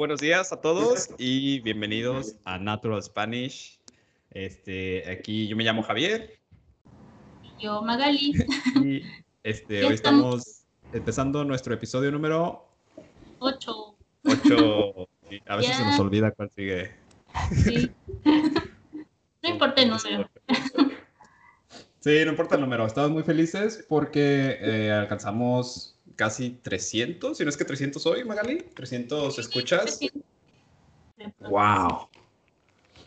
buenos días a todos y bienvenidos a Natural Spanish. Este, aquí yo me llamo Javier. Yo Magali. Y este, hoy estamos empezando nuestro episodio número 8. 8. A veces se nos olvida cuál sigue. Sí. No importa el número. Sí, no importa el número. Estamos muy felices porque eh, alcanzamos casi 300, si no es que 300 hoy, Magali. 300 escuchas. ¡Wow!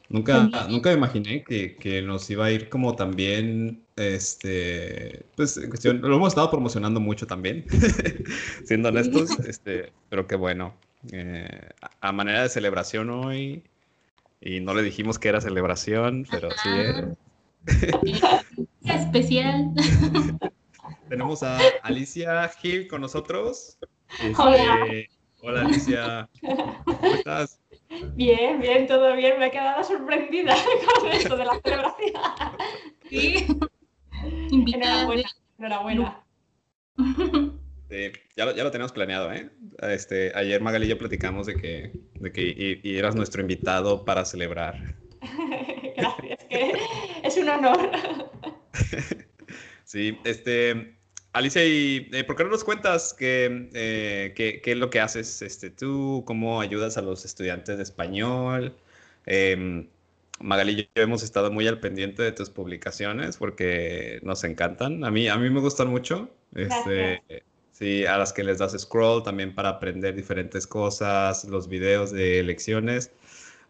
Nunca, nunca me imaginé que, que, nos iba a ir como también, este, pues en cuestión, lo hemos estado promocionando mucho también, siendo honestos, este, pero qué bueno. Eh, a manera de celebración hoy, y no le dijimos que era celebración, pero sí es. Especial. Tenemos a Alicia Gil con nosotros. Este, Hola. Hola Alicia. ¿Cómo estás? Bien, bien, todo bien. Me he quedado sorprendida con esto de la celebración. Sí. Invitada. Enhorabuena, enhorabuena. Sí, ya, lo, ya lo teníamos planeado, ¿eh? Este, ayer Magali y yo platicamos de que, de que y, y eras nuestro invitado para celebrar. Gracias, que es un honor. Sí, este, Alicia, ¿y eh, por qué no nos cuentas qué, eh, qué, qué es lo que haces este, tú? ¿Cómo ayudas a los estudiantes de español? Eh, Magali y yo hemos estado muy al pendiente de tus publicaciones porque nos encantan. A mí, a mí me gustan mucho. Este, sí, a las que les das scroll también para aprender diferentes cosas, los videos de lecciones.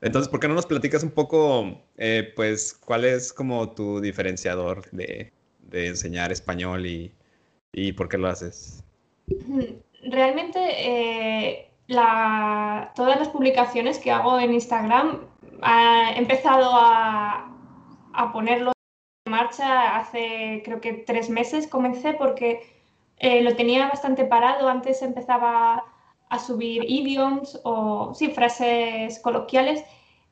Entonces, ¿por qué no nos platicas un poco, eh, pues, cuál es como tu diferenciador de, de enseñar español y, y, por qué lo haces? Realmente, eh, todas las publicaciones que hago en Instagram he empezado a, ponerlo en marcha hace creo que tres meses comencé porque eh, lo tenía bastante parado. Antes empezaba a subir idioms o sí, frases coloquiales,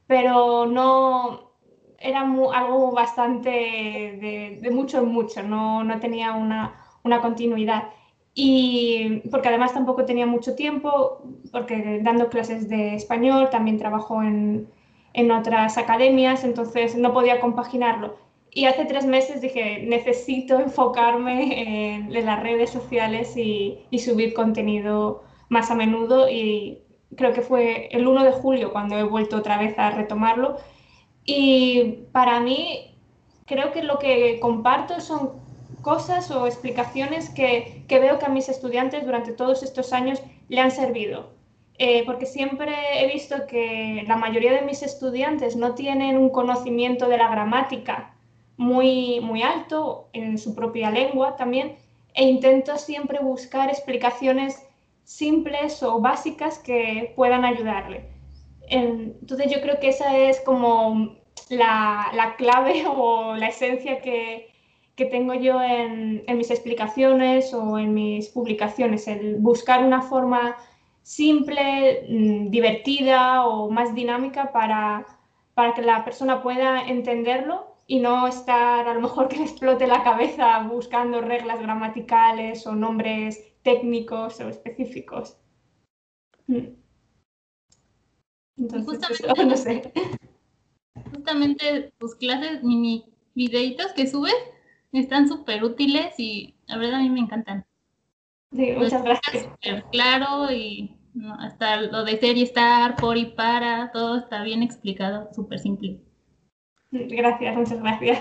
pero no era algo bastante de, de, mucho en mucho, no, no tenía una, una continuidad. Y porque además tampoco tenía mucho tiempo, porque dando clases de español, también trabajo en, en otras academias, entonces no podía compaginarlo. Y hace tres meses dije, necesito enfocarme en, las redes sociales y, y, subir contenido más a menudo. Y creo que fue el 1 de julio cuando he vuelto otra vez a retomarlo. Y para mí, creo que lo que comparto son cosas o explicaciones que, que veo que a mis estudiantes durante todos estos años le han servido. Eh, porque siempre he visto que la mayoría de mis estudiantes no tienen un conocimiento de la gramática muy, muy alto en su propia lengua también, e intento siempre buscar explicaciones simples o básicas que puedan ayudarle. Entonces yo creo que esa es como la, la clave o la esencia que, que tengo yo en, en, mis explicaciones o en mis publicaciones, el buscar una forma simple, divertida o más dinámica para, para que la persona pueda entenderlo y no estar a lo mejor que le explote la cabeza buscando reglas gramaticales o nombres técnicos o específicos. Entonces, justamente, no sé. justamente tus clases, mini videitos que subes, están súper útiles y la verdad a mí me encantan. Sí, muchas gracias. Súper claro y no, hasta lo de ser y estar, por y para, todo está bien explicado, súper simple. Gracias, muchas gracias.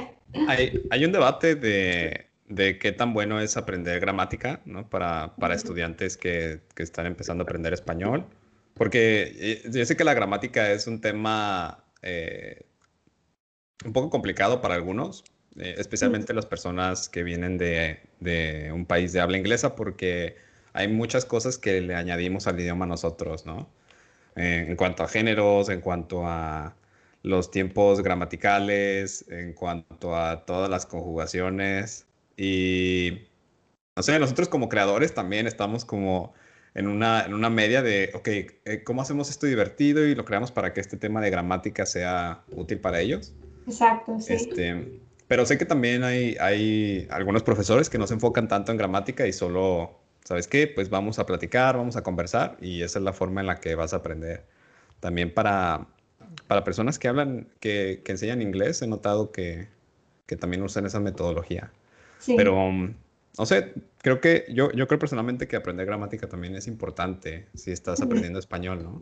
Hay, hay un debate de, de, qué tan bueno es aprender gramática ¿no? para, para estudiantes que, que, están empezando a aprender español, porque yo sé que la gramática es un tema eh, un poco complicado para algunos, eh, especialmente las personas que vienen de, de, un país de habla inglesa, porque hay muchas cosas que le añadimos al idioma nosotros, ¿no? Eh, en cuanto a géneros, en cuanto a los tiempos gramaticales, en cuanto a todas las conjugaciones. Y, no sé, nosotros como creadores también estamos como en una, en una media de, ok, eh, ¿cómo hacemos esto divertido y lo creamos para que este tema de gramática sea útil para ellos? Exacto, sí. Este, pero sé que también hay, hay algunos profesores que no se enfocan tanto en gramática y solo, ¿sabes qué? Pues vamos a platicar, vamos a conversar y esa es la forma en la que vas a aprender. también para, para personas que hablan, que, que enseñan inglés, he notado que, que también usan esa metodología. Sí. Pero, no sé, creo que yo, yo creo personalmente que aprender gramática también es importante si estás aprendiendo español, ¿no?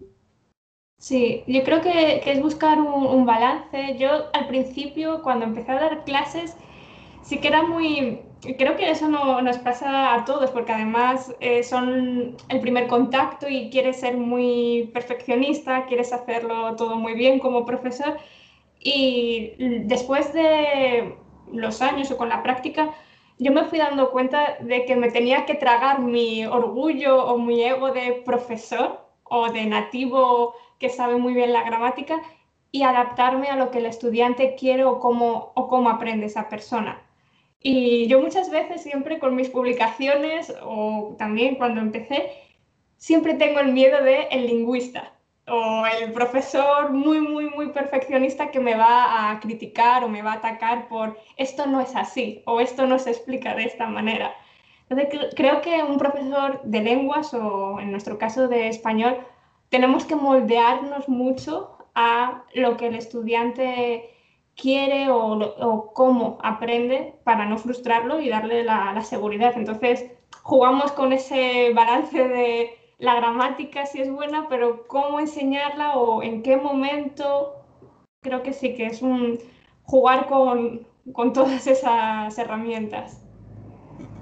Sí, yo creo que, que es buscar un, un, balance. Yo al principio, cuando empecé a dar clases, sí que era muy... Creo que eso no, nos pasa a todos, porque además eh, son el primer contacto y quieres ser muy perfeccionista, quieres hacerlo todo muy bien como profesor. Y después de los años o con la práctica, yo me fui dando cuenta de que me tenía que tragar mi orgullo o mi ego de profesor o de nativo que sabe muy bien la gramática y adaptarme a lo que el estudiante quiere o cómo, o cómo aprende esa persona. Y yo muchas veces, siempre con mis publicaciones o también cuando empecé, siempre tengo el miedo de el lingüista o el profesor muy, muy, muy perfeccionista que me va a criticar o me va a atacar por esto no es así o esto no se explica de esta manera. Entonces, creo que un profesor de lenguas o en nuestro caso de español, tenemos que moldearnos mucho a lo que el estudiante quiere o, cómo aprende para no frustrarlo y darle la, la, seguridad. Entonces, jugamos con ese balance de la gramática si es buena, pero cómo enseñarla o en qué momento, creo que sí que es un jugar con, con todas esas herramientas.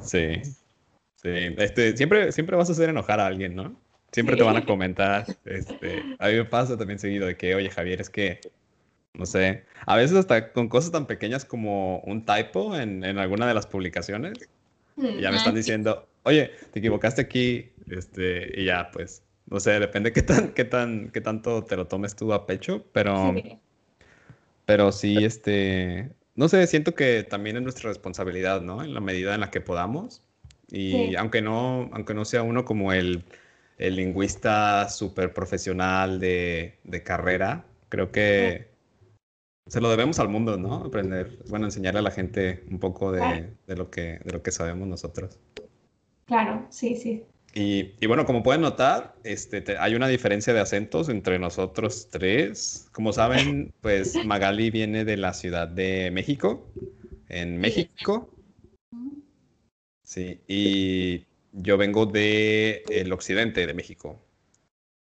Sí, sí. Este, siempre, siempre vas a hacer enojar a alguien, ¿no? Siempre te van a comentar. Este, a mí me pasa también seguido de que, oye, Javier, es que no sé, a veces hasta con cosas tan pequeñas como un typo en, en alguna de las publicaciones, y ya me están diciendo, oye, te equivocaste aquí, este, y ya, pues, no sé, depende qué tan, qué tan, qué tanto te lo tomes tú a pecho, pero, sí. pero sí, este, no sé, siento que también es nuestra responsabilidad, ¿no? En la medida en la que podamos, y sí. aunque no, aunque no sea uno como el, el lingüista súper profesional de, de carrera, creo que se lo debemos al mundo, ¿no? Aprender, bueno, enseñarle a la gente un poco de, claro. de, lo, que, de lo que sabemos nosotros. Claro, sí, sí. Y, y bueno, como pueden notar, este, te, hay una diferencia de acentos entre nosotros tres. Como saben, pues Magali viene de la Ciudad de México, en México. Sí, y yo vengo del el occidente de México.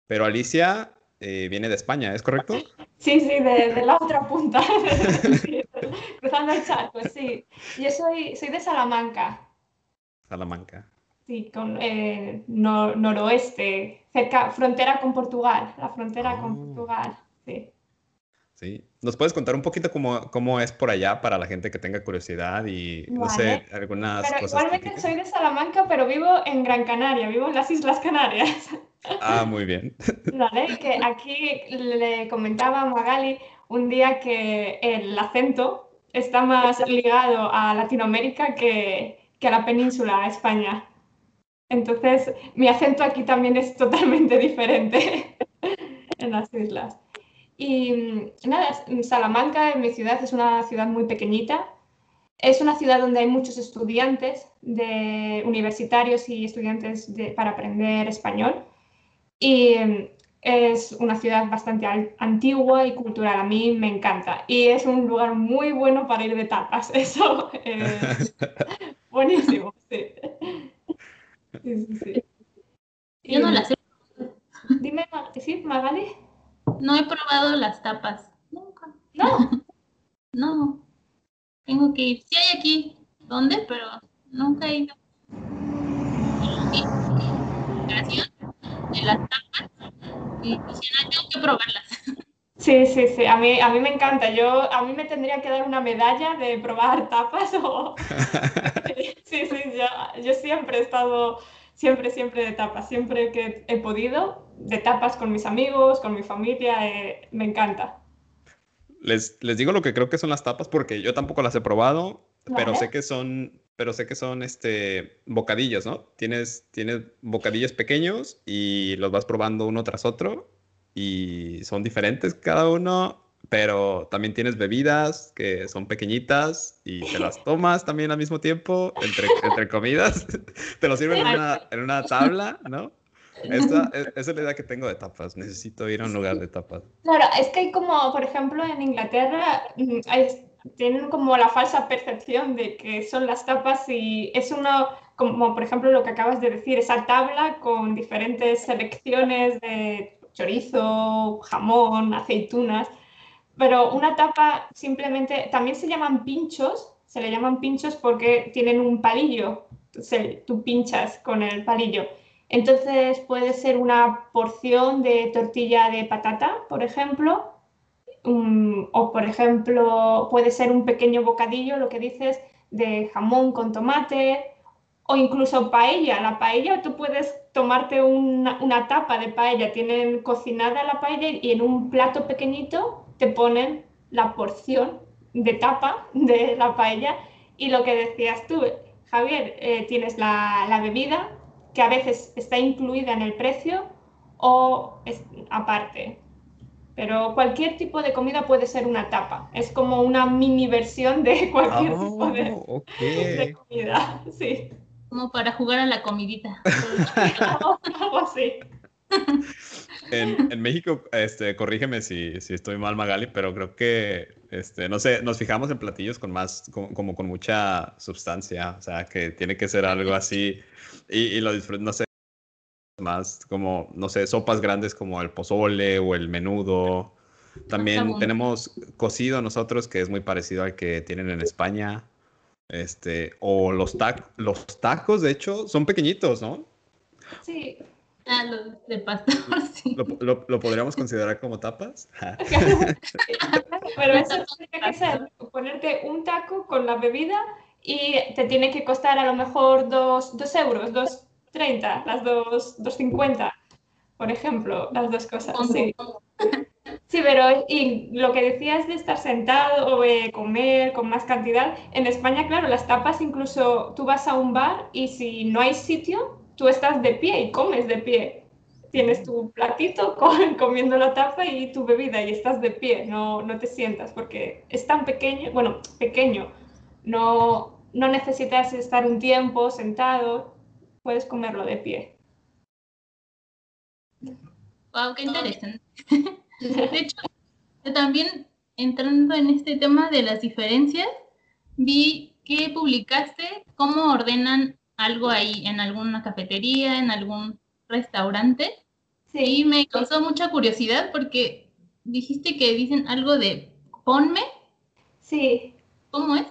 Pero Alicia eh, viene de España, ¿es correcto? Sí, sí, de, de la otra punta, cruzando el charco, sí. Yo soy, soy de Salamanca. Salamanca. Sí, con eh, nor noroeste, cerca, frontera con Portugal, la frontera oh. con Portugal, sí. Sí. ¿Nos puedes contar un poquito cómo, cómo es por allá para la gente que tenga curiosidad y, vale. no sé, algunas pero cosas Igualmente típicas? soy de Salamanca, pero vivo en Gran Canaria, vivo en las Islas Canarias. Ah, muy bien. Vale, que aquí le comentaba a Magali un día que el acento está más ligado a Latinoamérica que, que a la península, a España. Entonces, mi acento aquí también es totalmente diferente en las islas. Y mm, nada, Salamanca, en mi ciudad, es una ciudad muy pequeñita. Es una ciudad donde hay muchos estudiantes de universitarios y estudiantes de, para aprender español. Y mm, es una ciudad bastante antigua y cultural. A mí me encanta. Y es un lugar muy bueno para ir de tapas. Eso es buenísimo. Sí. Sí, sí, sí. Yo no las sé. Dime, ¿sí, Magali? No he probado las tapas. Nunca. No. no. Tengo que ir. Sí hay aquí. ¿Dónde? Pero nunca he ido. Gracias. De las tapas. Y dicen, tengo que probarlas. Sí, sí, sí. A mí, a mí me encanta. Yo, a mí me tendría que dar una medalla de probar tapas o... sí, sí, yo, yo siempre he estado siempre, siempre de tapas, siempre que he podido, de tapas con mis amigos, con mi familia, eh, me encanta. Les, les digo lo que creo que son las tapas porque yo tampoco las he probado, ¿Vale? pero sé que son, pero sé que son este, bocadillos, ¿no? Tienes, tienes bocadillos pequeños y los vas probando uno tras otro y son diferentes cada uno pero también tienes bebidas que son pequeñitas y te las tomas también al mismo tiempo, entre, entre comidas. te lo sirven en una, en una tabla, ¿no? esa, es la idea que tengo de tapas. Necesito ir a un lugar de tapas. Claro, es que hay como, por ejemplo, en Inglaterra mm, tienen como la falsa percepción de que son las tapas y es uno, como por ejemplo lo que acabas de decir, esa tabla con diferentes selecciones de chorizo, jamón, aceitunas. Pero una tapa simplemente, también se llaman pinchos, se le llaman pinchos porque tienen un palillo, tú pinchas con el palillo. Entonces puede ser una porción de tortilla de patata, por ejemplo, o por ejemplo puede ser un pequeño bocadillo, lo que dices, de jamón con tomate, o incluso paella. La paella, tú puedes tomarte una, una, tapa de paella, tienen cocinada la paella y en un plato pequeñito te ponen la porción de tapa de la paella y lo que decías tú, Javier, eh, tienes la, la, bebida que a veces está incluida en el precio o es aparte. Pero cualquier tipo de comida puede ser una tapa. Es como una mini versión de cualquier tipo de, oh, de, comida. Sí. Como para jugar a la comidita. algo así. En, en, México, este, corrígeme si, si, estoy mal, Magali, pero creo que, este, no sé, nos fijamos en platillos con más, como, con mucha sustancia, o sea, que tiene que ser algo así, y, y lo disfruto, no sé, más como, no sé, sopas grandes como el pozole o el menudo. También tenemos cocido nosotros, que es muy parecido al que tienen en España. Este, o los, tacos los tacos, de hecho, son pequeñitos, ¿no? Sí, Ah, los de pastor, sí. ¿Lo, lo, podríamos considerar como tapas? Pero eso tiene que ser ponerte un taco con la bebida y te tiene que costar a lo mejor dos, dos euros, dos treinta, las dos, dos cincuenta, por ejemplo, las dos cosas. Sí. sí, pero y lo que decías de estar sentado o de comer con más cantidad, en España, claro, las tapas incluso tú vas a un bar y si no hay sitio, tú estás de pie y comes de pie. Tienes tu platito comiendo la tapa y tu bebida y estás de pie, no, no te sientas porque es tan pequeño, bueno, pequeño, no, no necesitas estar un tiempo sentado, puedes comerlo de pie. Wow, qué interesante. De hecho, también entrando en este tema de las diferencias, vi que publicaste cómo ordenan algo ahí en alguna cafetería, en algún restaurante. Sí. Y me causó mucha curiosidad porque dijiste que dicen algo de ponme. Sí. ¿Cómo es?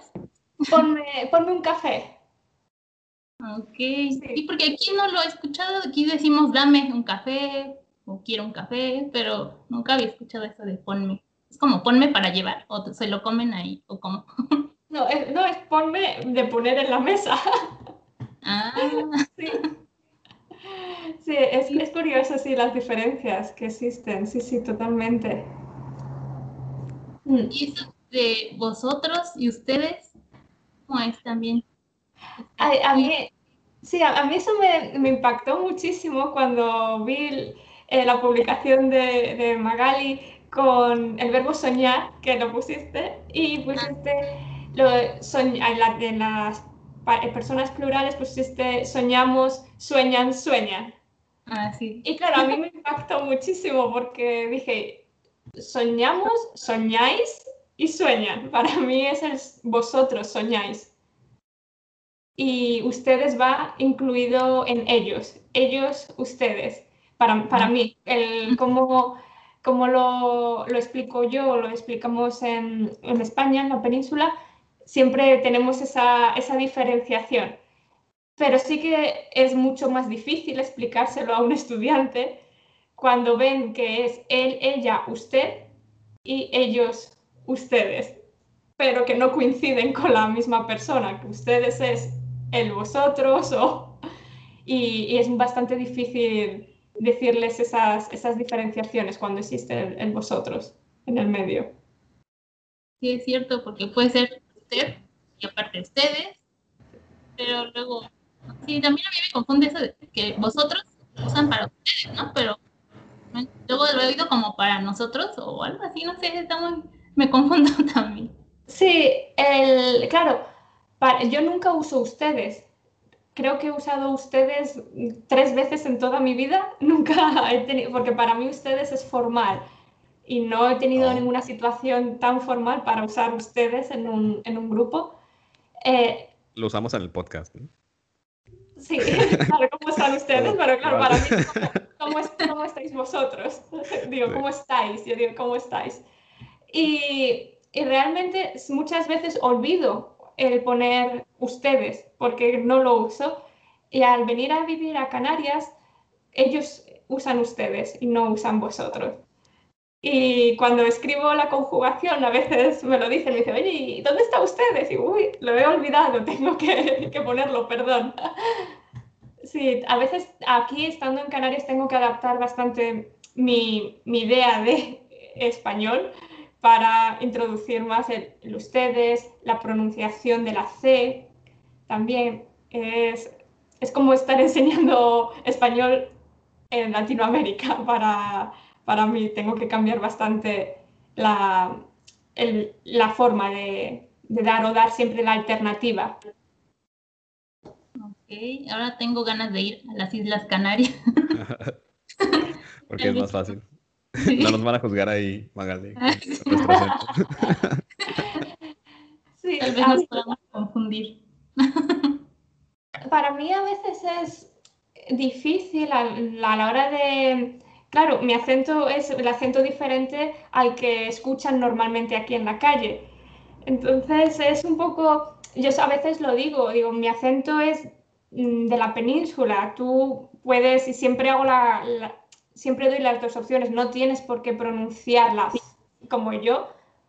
Ponme, ponme un café. Ok, sí. porque aquí no lo he escuchado, aquí decimos dame un café o quiero un café, pero nunca había escuchado eso de ponme. Es como ponme para llevar, o se lo comen ahí, o como. No, es, no, es ponme de poner en la mesa. Ah. Sí. Sí, es, es curioso, sí, las diferencias que existen, sí, sí, totalmente. Mm. ¿Y eso de vosotros y ustedes? ¿Cómo es también? A, a mí, sí, a, mí eso me, me, impactó muchísimo cuando vi eh, la publicación de, de, Magali con el verbo soñar, que lo pusiste, y pusiste lo, soñ, en, la, en las personas plurales, pues este soñamos, sueñan, sueñan. Ah, sí. Y claro, a mí me impactó muchísimo porque dije, soñamos, soñáis y sueñan. Para mí es el vosotros soñáis. Y ustedes va incluido en ellos, ellos, ustedes. Para, para mí, el cómo, como lo, lo, explico yo, lo explicamos en, en España, en la península, siempre tenemos esa, esa diferenciación. Pero sí que es mucho más difícil explicárselo a un estudiante cuando ven que es él, ella, usted y ellos, ustedes, pero que no coinciden con la misma persona, que ustedes es el vosotros o... Y, es bastante difícil decirles esas, esas diferenciaciones cuando existe el, el vosotros en el medio. Sí, es cierto, porque puede ser usted y aparte ustedes, pero luego, sí, también a mí me confunde eso de que vosotros usan para ustedes, ¿no? Pero luego lo he oído como para nosotros o algo así, no sé, está me confundo también. Sí, el, claro, yo nunca uso ustedes. creo que he usado ustedes tres veces en toda mi vida. Nunca he tenido, porque para mí ustedes es formal y no he tenido Oh. ninguna situación tan formal para usar ustedes en un, en un grupo. Eh, Lo usamos en el podcast. ¿no? sí, claro, ¿cómo están ustedes? Pero claro, para mí, ¿cómo, es- cómo estáis vosotros? Digo. ¿cómo estáis? Yo digo, ¿cómo estáis? Y, y realmente muchas veces olvido el poner ustedes porque no lo uso. Y al venir a vivir a Canarias, ellos usan ustedes y no usan vosotros. Y cuando escribo la conjugación, a veces me lo dicen, me dicen, oye, ¿y ¿dónde está ustedes? Y uy, lo he olvidado, tengo que, ponerlo, perdón. Sí, a veces aquí estando en Canarias tengo que adaptar bastante mi, mi idea de español para introducir más el, el ustedes, la pronunciación de la C. También es, es como estar enseñando español en Latinoamérica para, para mí. Tengo que cambiar bastante la, el- la forma de, de dar o dar siempre la alternativa. Ok, ahora tengo ganas de ir a las Islas Canarias. Porque es más fácil. Sí. No nos van a juzgar ahí, Magali. Sí, Tal vez a nos mí- podamos confundir. para mí a veces es difícil a, a la hora de... Claro, mi acento es el acento diferente al que escuchan normalmente aquí en la calle. Entonces es un poco, yo a veces lo digo, digo, mi acento es mm, de la península, tú puedes, y siempre hago la, siempre doy las dos opciones, no tienes por qué pronunciarlas como yo,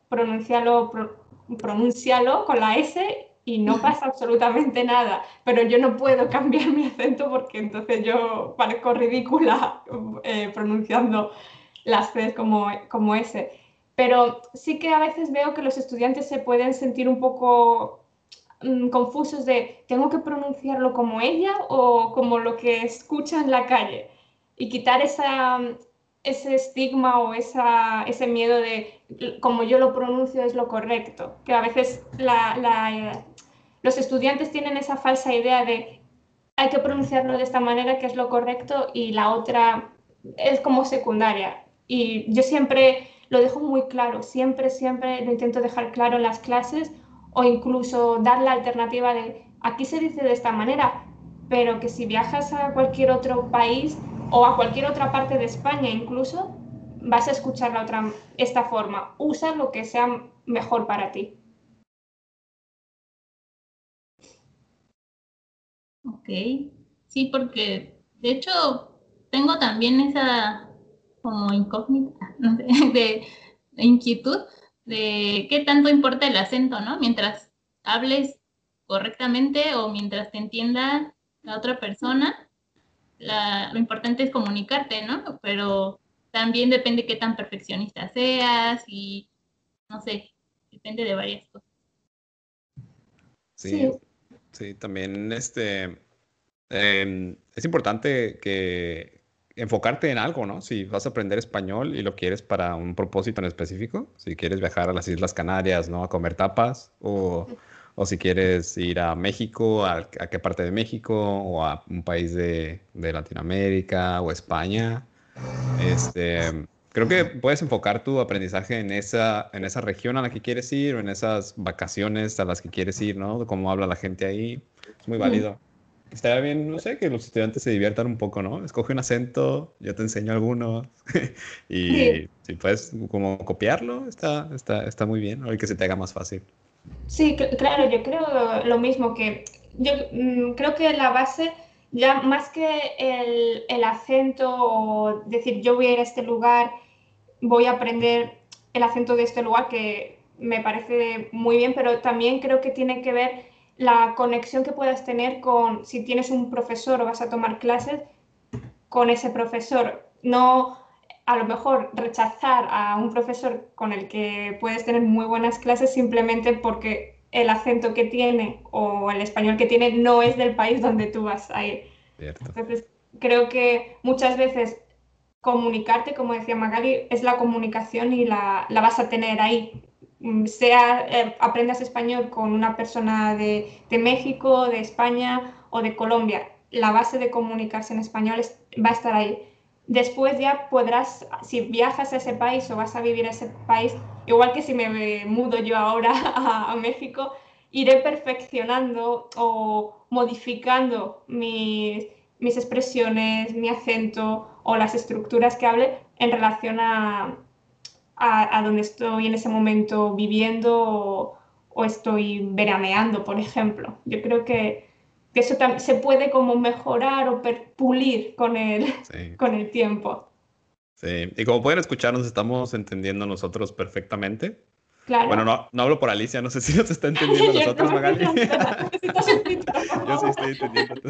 pronuncialo, pro- pronúncialo con la S y no pasa absolutamente nada, pero yo no puedo cambiar mi acento porque entonces yo parezco ridícula eh, pronunciando las C como, como S. Pero sí que a veces veo que los estudiantes se pueden sentir un poco mm, confusos de, ¿tengo que pronunciarlo como ella o como lo que escucha en la calle? Y quitar esa, ese estigma o esa, ese miedo de, como yo lo pronuncio es lo correcto, que a veces los estudiantes tienen esa falsa idea de hay que pronunciarlo de esta manera que es lo correcto y la otra es como secundaria. Y yo siempre lo dejo muy claro, siempre, siempre lo intento dejar claro en las clases o incluso dar la alternativa de aquí se dice de esta manera, pero que si viajas a cualquier otro país o a cualquier otra parte de España incluso, vas a escuchar la otra, esta forma. Usa lo que sea mejor para ti. Ok, sí, porque de hecho tengo también esa como incógnita, de, de inquietud de qué tanto importa el acento, ¿no? Mientras hables correctamente o mientras te entienda la otra persona, la- lo importante es comunicarte, ¿no? Pero también depende qué tan perfeccionista seas y no sé, depende de varias cosas. Sí, Sí. también este em, es importante que enfocarte en algo, ¿no? Si vas a aprender español y lo quieres para un propósito en específico, si quieres viajar a las Islas Canarias, ¿no? A comer tapas, o, o si quieres ir a México, a, a qué parte de México, o a un país de, de Latinoamérica o España. Este, creo que puedes enfocar tu aprendizaje en esa, en esa región a la que quieres ir o en esas vacaciones a las que quieres ir, ¿no? De cómo habla la gente ahí. Es muy válido. Estaría bien, no sé, que los estudiantes se diviertan un poco, ¿no? Escoge un acento, yo te enseño algunos. y Sí. si puedes como copiarlo, está, está, está muy bien, o que se te haga más fácil. Sí, cl- claro, yo creo lo mismo que yo mm, creo que la base, ya más que el, el acento o decir yo voy a ir a este lugar, voy a aprender el acento de este lugar, que me parece muy bien, pero también creo que tiene que ver la conexión que puedas tener con si tienes un profesor o vas a tomar clases con ese profesor. No a lo mejor rechazar a un profesor con el que puedes tener muy buenas clases simplemente porque el acento que tiene o el español que tiene no es del país donde tú vas a ir. Cierto. Entonces, creo que muchas veces comunicarte, como decía Magali, es la comunicación y la, la vas a tener ahí. Mm, Sea eh, aprendas español con una persona de, de México, de España o de Colombia, la base de comunicarse en español va a estar ahí. Después ya podrás, si viajas a ese país o vas a vivir a ese país, igual que si me mudo yo ahora a, México, iré perfeccionando o modificando mis, mis, expresiones, mi acento o las estructuras que hable en relación a, a, donde estoy en ese momento viviendo o, estoy veraneando, por ejemplo. Yo creo que, que eso se puede como mejorar o pulir con el, con el tiempo. Sí, y como pueden escuchar, nos estamos entendiendo nosotros perfectamente. Claro. Bueno, no, no hablo por Alicia, no sé si nos está entendiendo nosotros, Magali. Yo sí estoy entendiendo.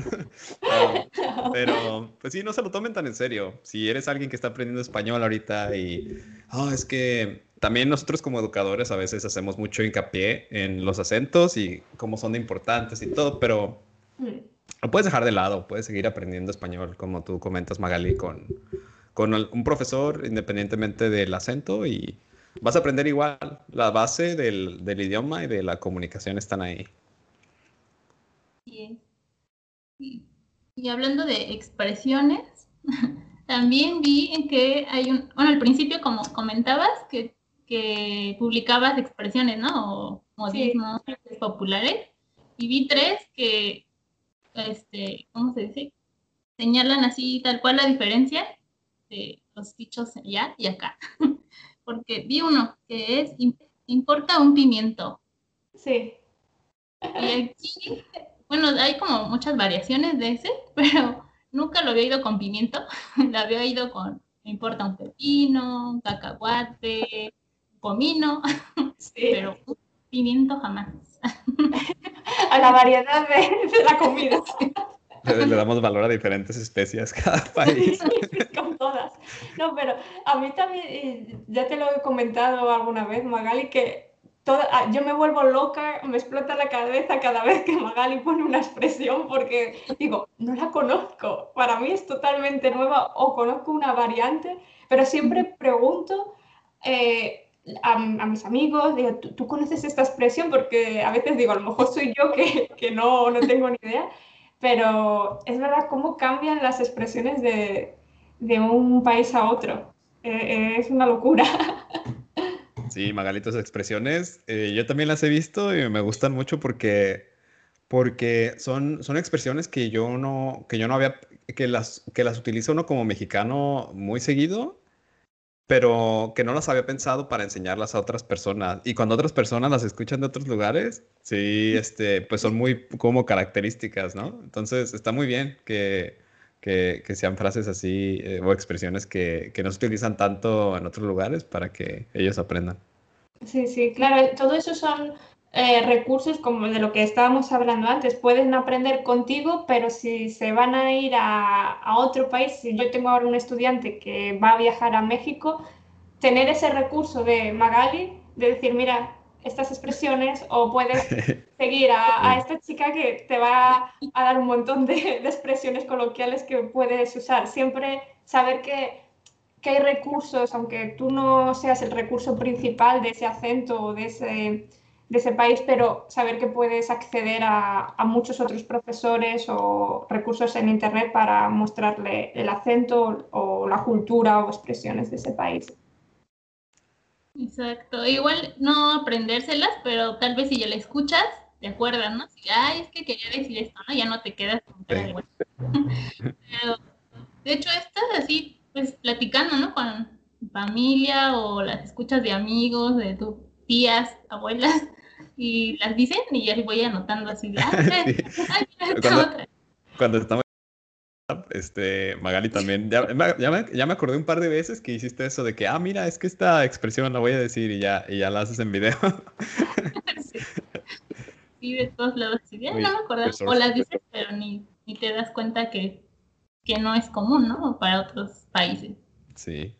Pero, pues sí, no se lo tomen tan en serio. Si eres alguien que está aprendiendo español ahorita y, oh, es que también nosotros como educadores a veces hacemos mucho hincapié en los acentos y cómo son importantes y todo, pero. Lo puedes dejar de lado, puedes seguir aprendiendo español, como tú comentas, Magali, con, con un profesor, independientemente del acento y vas a aprender igual. La base del, del idioma y de la comunicación están ahí. Y, y hablando de expresiones, también vi que hay un, bueno, al principio como comentabas, que, que publicabas expresiones, ¿no? O modismos populares, y vi tres que, este, ¿cómo se dice? Señalan así tal cual la diferencia de los dichos allá y acá. Porque vi uno que es, importa un pimiento. Sí. Y aquí bueno, hay como muchas variaciones de ese, pero nunca lo había ido con pimiento. lo había ido con, me importa un pepino, un cacahuate, un comino, pero un pimiento jamás. A la variedad de, la comida. Le, damos valor a diferentes especies cada país. con todas. No, pero a mí también, ya te lo he comentado alguna vez, Magali, que Ah, yo me vuelvo loca, me explota la cabeza cada vez que Magali pone una expresión porque digo, no la conozco, para mí es totalmente nueva o conozco una variante, pero siempre pregunto eh, a, mis amigos, digo, ¿tú, conoces esta expresión? Porque a veces digo, a lo mejor soy yo que, que no, no tengo ni idea, pero es verdad cómo cambian las expresiones de, de un país a otro. Eh, es una locura. Sí, Magalitos expresiones, eh, yo también las he visto y me gustan mucho porque, porque son, son expresiones que yo no, que yo no había, que las, que las utiliza uno como mexicano muy seguido, pero que no las había pensado para enseñarlas a otras personas. Y cuando otras personas las escuchan de otros lugares, sí, este, pues son muy como características, ¿no? Entonces está muy bien que, que, que sean frases así eh, o expresiones que, que no se utilizan tanto en otros lugares para que ellos aprendan. Sí, sí, claro, todo eso son eh, recursos como de lo que estábamos hablando antes. Pueden aprender contigo, pero si se van a ir a, a, otro país, si yo tengo ahora un estudiante que va a viajar a México, tener ese recurso de Magali, de decir, mira, estas expresiones o puedes seguir a, esta chica que te va a dar un montón de, expresiones coloquiales que puedes usar. Siempre saber que, que, hay recursos, aunque tú no seas el recurso principal de ese acento o de ese, de ese país, pero saber que puedes acceder a, a muchos otros profesores o recursos en Internet para mostrarle el acento o la cultura o expresiones de ese país. Exacto. Igual no aprendérselas, pero tal vez si ya la escuchas, te acuerdas, ¿no? Si, ay, es que quería decir esto, ¿no? Ya no te quedas con pero, de hecho, estás así, pues platicando, ¿no? Con familia o las escuchas de amigos, de tus tías, abuelas, y las dicen y ya voy anotando así. Ay, cuando, cuando estamos este, Magali también, ya, ya, me, ya, me, acordé un par de veces que hiciste eso de que, ah, mira, es que esta expresión la voy a decir y ya, y ya la haces en video. sí. de todos lados. no me acuerdo. O las dices, pero ni, ni te das cuenta que, que, no es común, ¿no? Para otros países. Sí.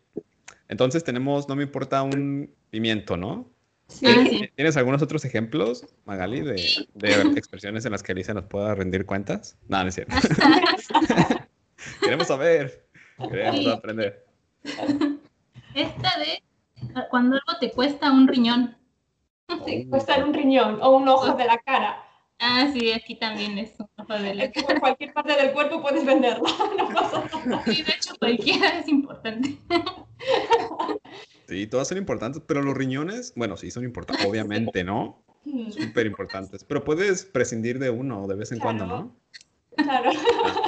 Entonces tenemos, no me importa un pimiento, ¿no? Sí. ¿Tienes algunos otros ejemplos, Magali, de, de expresiones en las que Alicia nos pueda rendir cuentas? No, no es cierto. Queremos saber. Queremos aprender. Esta de cuando algo te cuesta un riñón. Sí, cuesta un riñón o un ojo de la cara. Ah, sí, aquí también es una favela. Es que por cualquier parte del cuerpo puedes venderla, no pasa nada. Sí, de hecho, cualquiera es importante. Sí, todas son importantes, pero los riñones, bueno, sí son importantes, obviamente, ¿no? Súper importantes. Pero puedes prescindir de uno de vez en cuando, ¿no? Claro.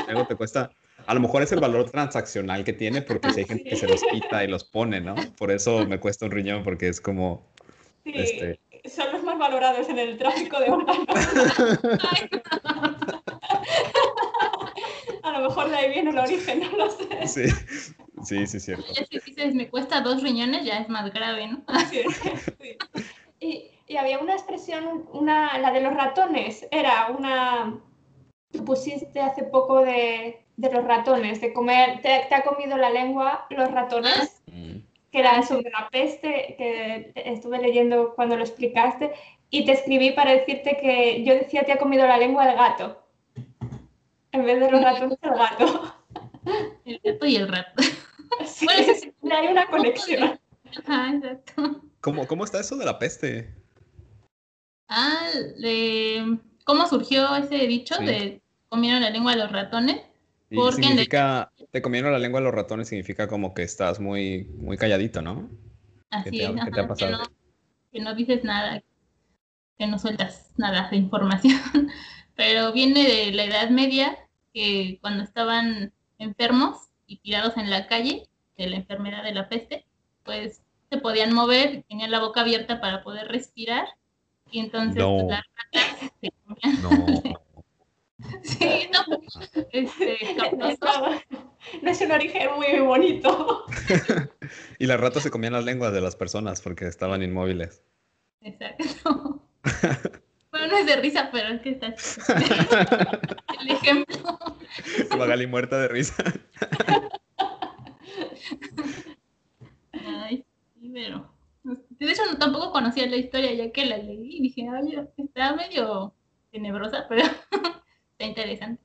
Luego te cuesta. A lo mejor es el valor transaccional que tiene, porque si hay gente que se los quita y los pone, ¿no? Por eso me cuesta un riñón, porque es como. Sí, Este. son los más valorados en el tráfico de órganos. A lo mejor de ahí viene el origen, no lo sé. Sí, sí, sí, es cierto. Ya si dices, me cuesta dos riñones, ya es más grave, ¿no? Sí, sí. Y, y había una expresión, una, la de los ratones, era una... Tú pusiste hace poco de, de los ratones, de comer, te, te ha comido la lengua los ratones, Mm. que era sobre la peste, que estuve leyendo cuando lo explicaste, y te escribí para decirte que yo decía te ha comido la lengua el gato, en vez de los ratones el gato. El gato y el rato. Sí, Bueno, sí, sí. hay una conexión. Ajá, exacto. ¿Cómo, ¿Cómo está eso de la peste? Ah, de- ¿cómo surgió ese dicho Sí. de comieron la lengua de los ratones? Porque significa, te comieron la lengua de los ratones, significa como que estás muy, muy calladito, ¿no? Así te es, qué te ha que, pasado? no, que no dices nada, que no sueltas nada de información. Pero viene de la Edad Media, que cuando estaban enfermos y tirados en la calle de la enfermedad de la peste, pues se podían mover, tenían la boca abierta para poder respirar. Y entonces No. pues, las ratas se comían. No. Sí, no, este, no es un origen muy bonito. Y las ratas se comían las lenguas de las personas porque estaban inmóviles. Exacto. Bueno, no es de risa, pero es que está el ejemplo. Magali muerta de risa. Ay, sí, pero. De hecho, tampoco conocía la historia ya que la leí y dije, ay, está medio tenebrosa, pero está interesante.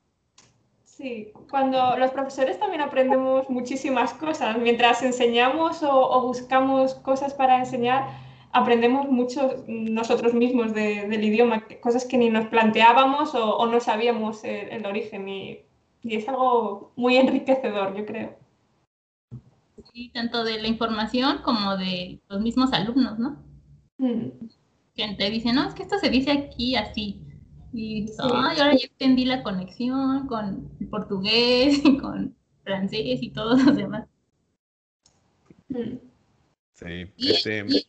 Sí, cuando los profesores también aprendemos muchísimas cosas. Mientras enseñamos o, o buscamos cosas para enseñar, aprendemos mucho nosotros mismos de- del idioma, cosas que ni nos planteábamos o, o no sabíamos el, el origen. Y, y es algo muy enriquecedor, yo creo. Sí, tanto de la información como de los mismos alumnos, ¿no? Mm, Que te dicen, no, es que esto se dice aquí así. Y dices, Sí. ay, ahora ya entendí la conexión con el portugués y con francés y todos los demás. mm. Sí, Y- este. y- sí,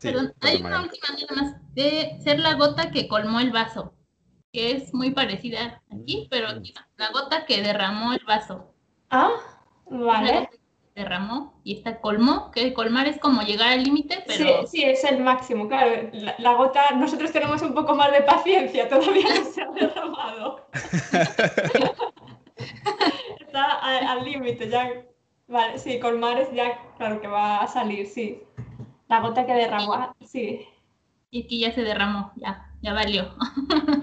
Perdón, hay una última nada más de ser la gota que colmó el vaso, que es muy parecida aquí, pero aquí no, la gota que derramó el vaso. Ah, vale. Que derramó y esta colmó, que colmar es como llegar al límite, Sí, pero sí, es el máximo, claro. La, la gota, nosotros tenemos un poco más de paciencia, todavía no se ha derramado. Está al límite, ya. Vale, sí, con mares ya, claro que va a salir, sí. La gota que derramó, ah, sí. y aquí ya se derramó, ya, ya valió.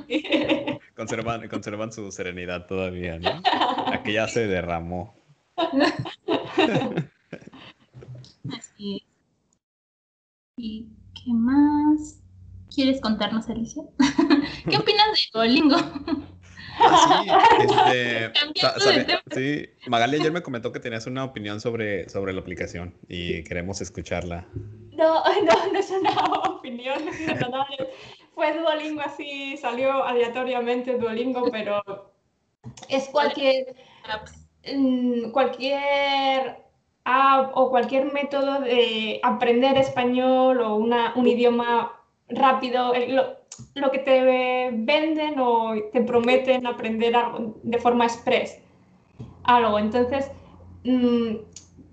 Conservan, conservan su serenidad todavía, ¿no? Aquí ya se derramó. Así es. ¿Y qué más quieres contarnos, Alicia? ¿Qué opinas de Duolingo? Ah, sí, este, sabe- sí, Magali ayer me comentó que tenías una opinión sobre, sobre la aplicación y queremos escucharla. No, no, no es una opinión. Fue Duolingo así, salió aleatoriamente Duolingo, pero es cualquier, cualquier app o cualquier método de aprender español o una, un idioma rápido. eh, Lo, lo que te venden o te prometen aprender algo de forma express. Algo. Entonces, mm,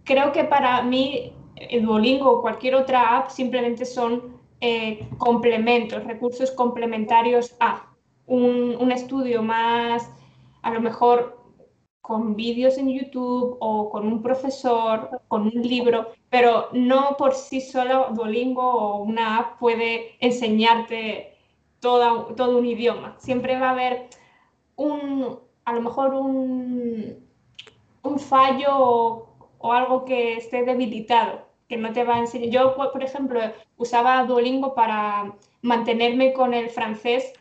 creo que para mí el Duolingo o cualquier otra app simplemente son eh, complementos, recursos complementarios a un, un estudio más, a lo mejor con vídeos en YouTube o con un profesor, con un libro, pero no por sí solo Duolingo o una app puede enseñarte toda, todo un idioma. Siempre va a haber un, a lo mejor un, un fallo o, algo que esté debilitado, que no te va a enseñar. Yo, por por ejemplo, usaba Duolingo para mantenerme con el francés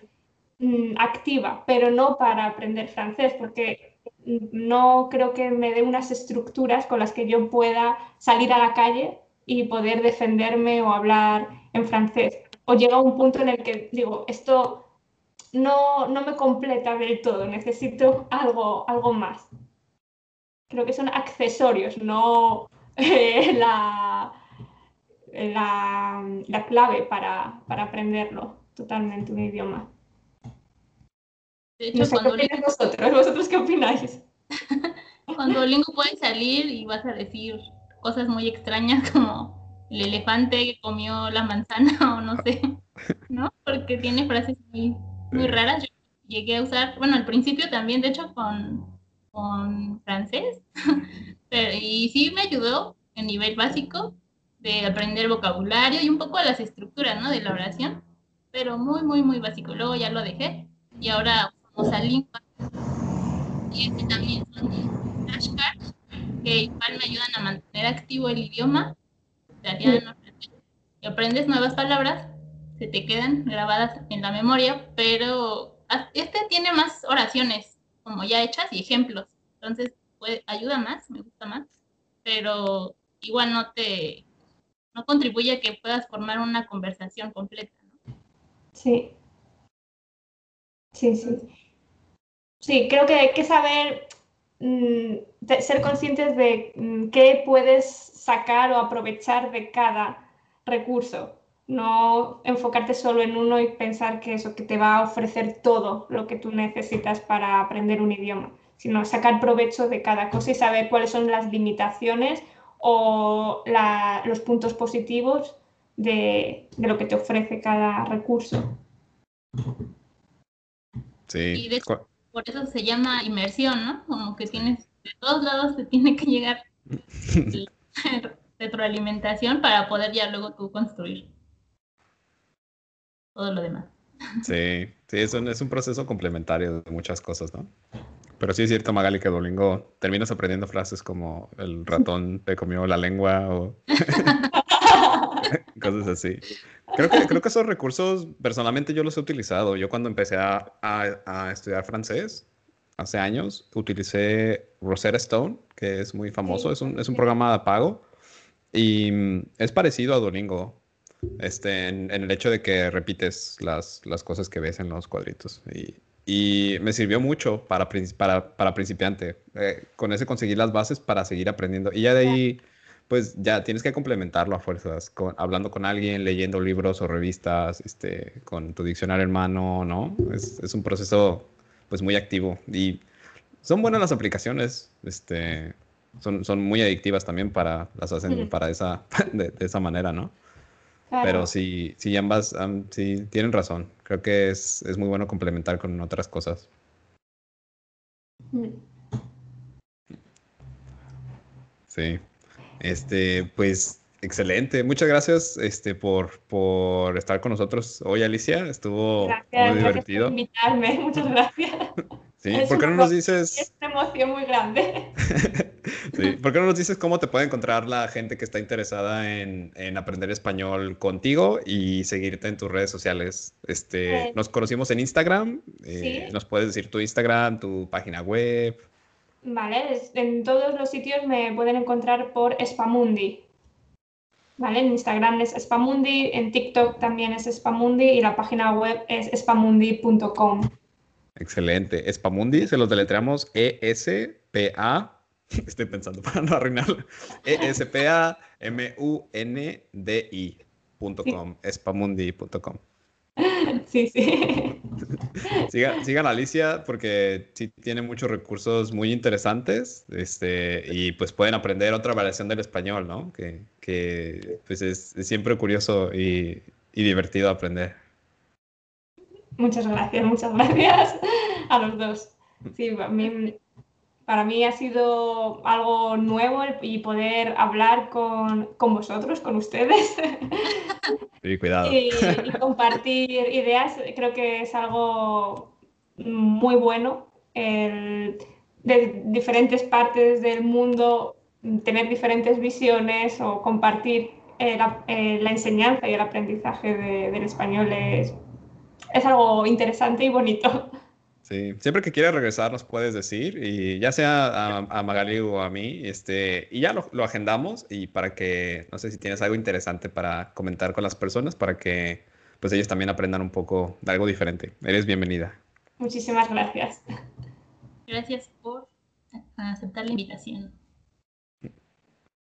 mm, activa, pero no para aprender francés, porque no creo que me dé unas estructuras con las que yo pueda salir a la calle y poder defenderme o hablar en francés. O llega un punto en el que digo, esto no, no me completa del todo, necesito algo, algo más. Creo que son accesorios, no eh, la, la, la, clave para, para aprenderlo totalmente un idioma. De hecho, cuando ¿qué opináis vosotros? ¿Vosotros qué opináis? cuando Lingo puede salir y vas a decir cosas muy extrañas como el elefante que comió la manzana o no sé, ¿no? Porque tiene frases muy, muy raras. Yo llegué a usar, bueno, al principio también, de hecho, con, con francés, Pero, y sí me ayudó en nivel básico de aprender vocabulario y un poco las estructuras, ¿no? De la oración, pero muy, muy, muy básico. Luego ya lo dejé y ahora usamos a lingua. Y este también son flashcards que igual me ayudan a mantener activo el idioma y aprendes nuevas palabras, se te quedan grabadas en la memoria, pero este tiene más oraciones como ya hechas y ejemplos, entonces puede, ayuda más, me gusta más, pero igual no te no contribuye a que puedas formar una conversación completa. ¿no? Sí. Sí, sí. Sí, creo que hay que saber mm, ser conscientes de mm, qué puedes sacar o aprovechar de cada recurso. No enfocarte solo en uno y pensar que eso que te va a ofrecer todo lo que tú necesitas para aprender un idioma, sino sacar provecho de cada cosa y saber cuáles son las limitaciones o los puntos positivos de, de, lo que te ofrece cada recurso. Sí. Y de hecho, por eso se llama inmersión, ¿no? Como que tienes, de todos lados te tiene que llegar retroalimentación para poder ya luego tú construir todo lo demás. Sí, sí, es un, es un proceso complementario de muchas cosas, ¿no? Pero sí es cierto, Magali, que Duolingo terminas aprendiendo frases como el ratón te comió la lengua o cosas así. Creo que, creo que esos recursos, personalmente yo los he utilizado. Yo cuando empecé a, a, estudiar francés, hace años, utilicé Rosetta Stone, que es muy famoso, es, un, es un programa de pago y mm, es parecido a Duolingo. Este, en, el hecho de que repites las, las, cosas que ves en los cuadritos. Y, y me sirvió mucho para, para, para principiante. Eh, con ese conseguir las bases para seguir aprendiendo. Y ya de ahí, pues ya tienes que complementarlo a fuerzas, con, hablando con alguien, leyendo libros o revistas, este, con tu diccionario en mano, ¿no? Es, es un proceso pues muy activo. Y son buenas las aplicaciones, este, son, son muy adictivas también para, las hacen para esa, de, de esa manera, ¿no? Pero sí, sí, ambas sí, tienen razón. Creo que es, es, muy bueno complementar con otras cosas. Mm. Sí. Este, pues, excelente. Muchas gracias este, por, por estar con nosotros hoy, Alicia. Estuvo muy divertido. por invitarme. Muchas gracias. Sí, ¿por qué no nos dices? Es una emoción muy grande. sí, ¿por qué no nos dices cómo te puede encontrar la gente que está interesada en, en aprender español contigo y seguirte en tus redes sociales? Este, nos conocimos en Instagram. Eh, ¿Sí? ¿Nos puedes decir tu Instagram, tu página web? Vale, en todos los sitios me pueden encontrar por Spamundi. ¿Vale? En Instagram es Spamundi, en TikTok también es Spamundi y la página web es spamundi.com. Excelente. Espamundi, se los deletreamos E-S-P-A. Estoy pensando para no arruinarlo. E-S-P-A-M-U-N-D-I.com. Espamundi.com. Sí, sí. sigan a Alicia porque sí tiene muchos recursos muy interesantes este, y pues pueden aprender otra variación del español, ¿no? Que, que pues es, es siempre curioso y, y divertido aprender. Muchas gracias, muchas gracias a los dos. Sí, para mí ha sido algo nuevo y poder hablar con, con vosotros, con ustedes. Sí, cuidado. Y, y, compartir ideas, creo que es algo muy bueno. El, de diferentes partes del mundo, tener diferentes visiones o compartir eh, la, eh, la, enseñanza y el aprendizaje de, del español es es algo interesante y bonito. Sí, siempre que quieras regresar nos puedes decir, y ya sea a, Magali o a mí, este, y ya lo, agendamos y para que, no sé si tienes algo interesante para comentar con las personas, para que pues ellos también aprendan un poco de algo diferente. Eres bienvenida. Muchísimas gracias. Gracias por aceptar la invitación.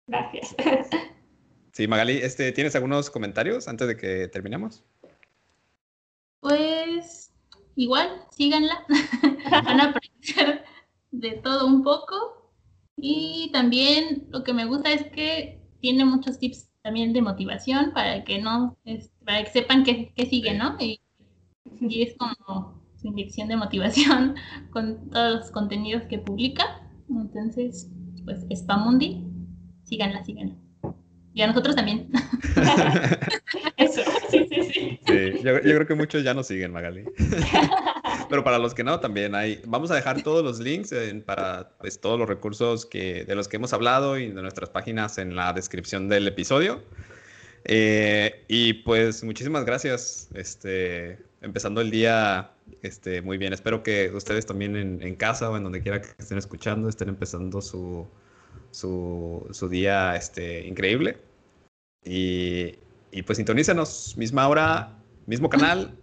Gracias. Sí, Magali, este, ¿tienes algunos comentarios antes de que terminemos? Pues igual, síganla. Van a aprender de todo un poco. Y también lo que me gusta es que tiene muchos tips también de motivación para que no, para que sepan que, siguen, ¿no? Y, y, es como su inyección de motivación con todos los contenidos que publica. Entonces, pues Spamundi, síganla, síganla. Y a nosotros también. Eso, sí, sí, sí. sí yo, yo, creo que muchos ya nos siguen, Magali. Pero para los que no, también hay. Vamos a dejar todos los links para pues, todos los recursos que, de los que hemos hablado y de nuestras páginas en la descripción del episodio. Eh, y pues muchísimas gracias. Este, empezando el día este, muy bien. Espero que ustedes también en, en casa o en donde quiera que estén escuchando estén empezando su, su, su día este, increíble. Y, y, pues sintonícenos, misma hora, mismo canal,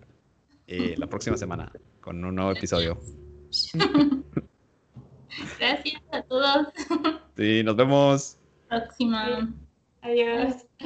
y la próxima semana con un nuevo episodio. Gracias a todos. Sí, nos vemos. Próxima. Adiós.